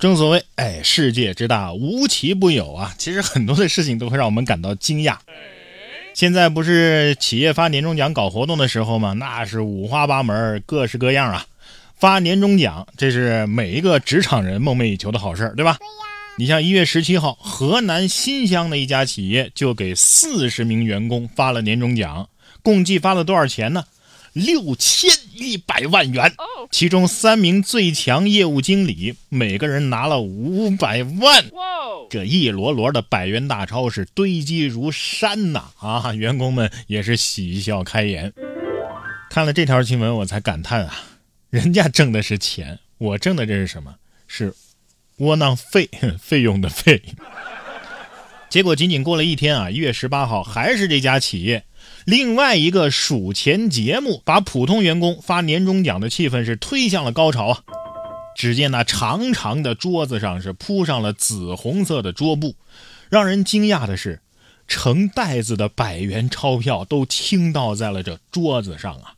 正所谓，哎，世界之大，无奇不有啊。其实很多的事情都会让我们感到惊讶。现在不是企业发年终奖搞活动的时候吗？那是五花八门，各式各样啊。发年终奖，这是每一个职场人梦寐以求的好事对吧？对呀。你像一月十七号，河南新乡的一家企业就给四十名员工发了年终奖，共计发了多少钱呢？六千一百万元。其中三名最强业务经理，每个人拿了五百万。这一摞摞的百元大钞是堆积如山呐！啊，员工们也是喜笑开颜。看了这条新闻，我才感叹啊，人家挣的是钱，我挣的这是什么？是窝囊费，费用的费。结果仅仅过了一天啊，一月十八号，还是这家企业。另外一个数钱节目，把普通员工发年终奖的气氛是推向了高潮啊！只见那长长的桌子上是铺上了紫红色的桌布，让人惊讶的是，成袋子的百元钞票都倾倒在了这桌子上啊！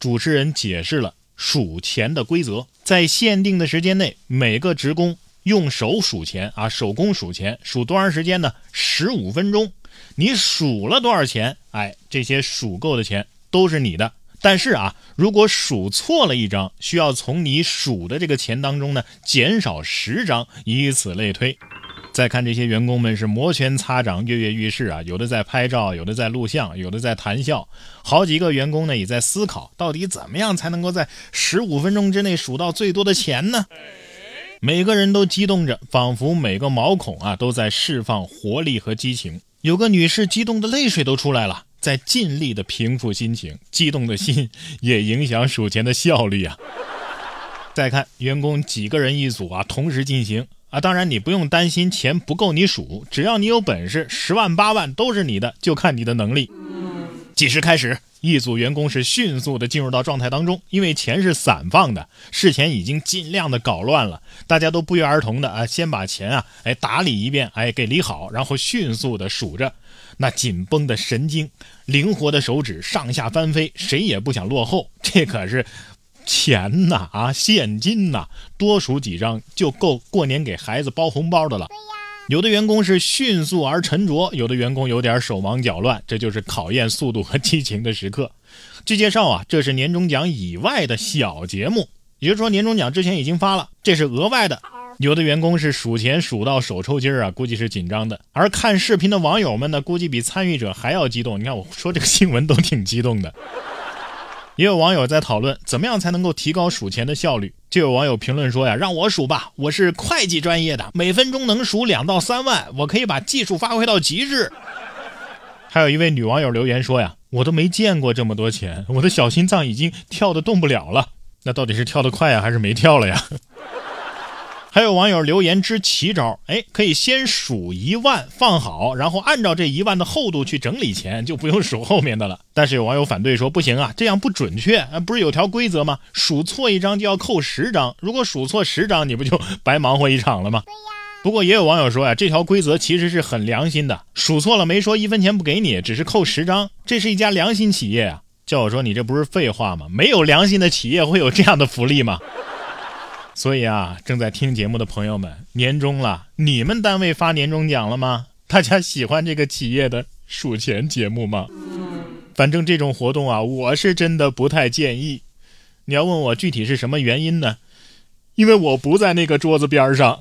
主持人解释了数钱的规则，在限定的时间内，每个职工用手数钱啊，手工数钱，数多长时间呢？十五分钟。你数了多少钱？哎，这些数够的钱都是你的。但是啊，如果数错了一张，需要从你数的这个钱当中呢减少十张，以此类推。再看这些员工们是摩拳擦掌、跃跃欲试啊，有的在拍照，有的在录像，有的在谈笑。好几个员工呢也在思考，到底怎么样才能够在十五分钟之内数到最多的钱呢？每个人都激动着，仿佛每个毛孔啊都在释放活力和激情。有个女士激动的泪水都出来了，在尽力的平复心情，激动的心也影响数钱的效率啊。再看员工几个人一组啊，同时进行啊，当然你不用担心钱不够你数，只要你有本事，十万八万都是你的，就看你的能力。计时开始。一组员工是迅速的进入到状态当中，因为钱是散放的，事前已经尽量的搞乱了，大家都不约而同的啊，先把钱啊，哎打理一遍，哎给理好，然后迅速的数着，那紧绷的神经，灵活的手指上下翻飞，谁也不想落后，这可是钱呐啊，现金呐，多数几张就够过年给孩子包红包的了。有的员工是迅速而沉着，有的员工有点手忙脚乱，这就是考验速度和激情的时刻。据介绍啊，这是年终奖以外的小节目，也就是说年终奖之前已经发了，这是额外的。有的员工是数钱数到手抽筋儿啊，估计是紧张的。而看视频的网友们呢，估计比参与者还要激动。你看我说这个新闻都挺激动的。也有网友在讨论，怎么样才能够提高数钱的效率？就有网友评论说呀：“让我数吧，我是会计专业的，每分钟能数两到三万，我可以把技术发挥到极致。”还有一位女网友留言说呀：“我都没见过这么多钱，我的小心脏已经跳得动不了了。那到底是跳得快呀，还是没跳了呀？”还有网友留言支奇招，哎，可以先数一万放好，然后按照这一万的厚度去整理钱，就不用数后面的了。但是有网友反对说，不行啊，这样不准确啊，不是有条规则吗？数错一张就要扣十张，如果数错十张，你不就白忙活一场了吗？不过也有网友说呀，这条规则其实是很良心的，数错了没说一分钱不给你，只是扣十张，这是一家良心企业啊。叫我说你这不是废话吗？没有良心的企业会有这样的福利吗？所以啊，正在听节目的朋友们，年终了，你们单位发年终奖了吗？大家喜欢这个企业的数钱节目吗？反正这种活动啊，我是真的不太建议。你要问我具体是什么原因呢？因为我不在那个桌子边上。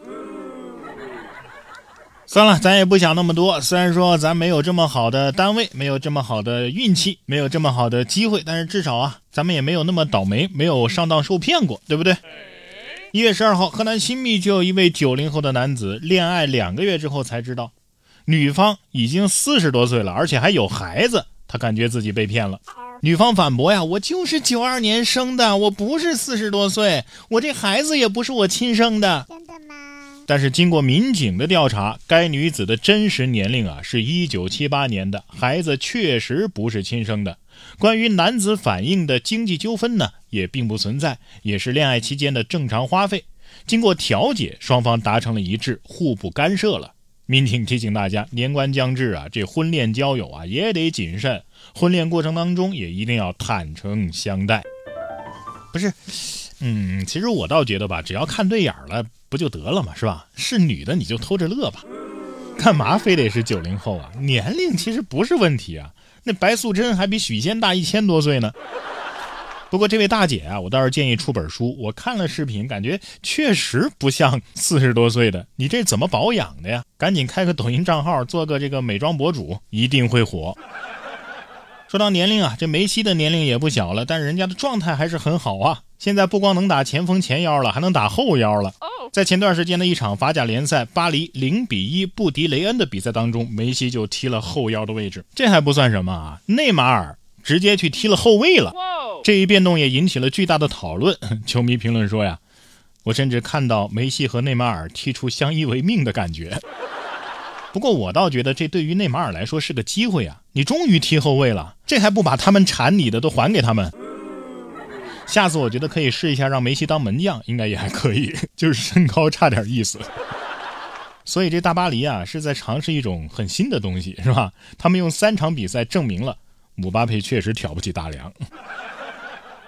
算了，咱也不想那么多。虽然说咱没有这么好的单位，没有这么好的运气，没有这么好的机会，但是至少啊，咱们也没有那么倒霉，没有上当受骗过，对不对？一月十二号，河南新密就有一位九零后的男子，恋爱两个月之后才知道，女方已经四十多岁了，而且还有孩子。他感觉自己被骗了。女方反驳呀：“我就是九二年生的，我不是四十多岁，我这孩子也不是我亲生的。”真的吗？但是经过民警的调查，该女子的真实年龄啊是一九七八年的，孩子确实不是亲生的。关于男子反映的经济纠纷呢，也并不存在，也是恋爱期间的正常花费。经过调解，双方达成了一致，互不干涉了。民警提醒大家，年关将至啊，这婚恋交友啊也得谨慎，婚恋过程当中也一定要坦诚相待。不是，嗯，其实我倒觉得吧，只要看对眼了。不就得了嘛，是吧？是女的你就偷着乐吧，干嘛非得是九零后啊？年龄其实不是问题啊，那白素贞还比许仙大一千多岁呢。不过这位大姐啊，我倒是建议出本书。我看了视频，感觉确实不像四十多岁的。你这怎么保养的呀？赶紧开个抖音账号，做个这个美妆博主，一定会火。说到年龄啊，这梅西的年龄也不小了，但是人家的状态还是很好啊。现在不光能打前锋前腰了，还能打后腰了。在前段时间的一场法甲联赛，巴黎零比一不敌雷恩的比赛当中，梅西就踢了后腰的位置。这还不算什么啊，内马尔。直接去踢了后卫了，这一变动也引起了巨大的讨论。球迷评论说呀，我甚至看到梅西和内马尔踢出相依为命的感觉。不过我倒觉得这对于内马尔来说是个机会啊，你终于踢后卫了，这还不把他们缠你的都还给他们？下次我觉得可以试一下让梅西当门将，应该也还可以，就是身高差点意思。所以这大巴黎啊是在尝试一种很新的东西，是吧？他们用三场比赛证明了。姆巴佩确实挑不起大梁。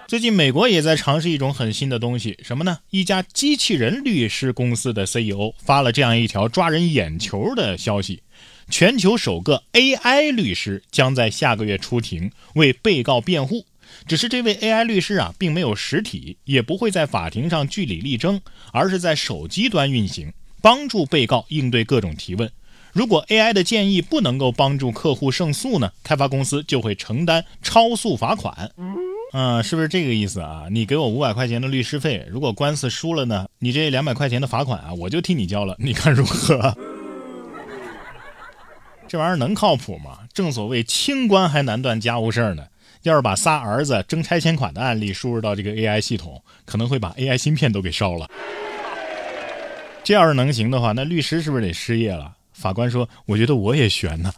最近，美国也在尝试一种很新的东西，什么呢？一家机器人律师公司的 CEO 发了这样一条抓人眼球的消息：全球首个 AI 律师将在下个月出庭为被告辩护。只是这位 AI 律师啊，并没有实体，也不会在法庭上据理力争，而是在手机端运行，帮助被告应对各种提问。如果 AI 的建议不能够帮助客户胜诉呢？开发公司就会承担超速罚款。嗯，是不是这个意思啊？你给我五百块钱的律师费，如果官司输了呢？你这两百块钱的罚款啊，我就替你交了，你看如何？这玩意儿能靠谱吗？正所谓清官还难断家务事儿呢。要是把仨儿子争拆迁款的案例输入到这个 AI 系统，可能会把 AI 芯片都给烧了。这要是能行的话，那律师是不是得失业了？法官说：“我觉得我也悬呢。”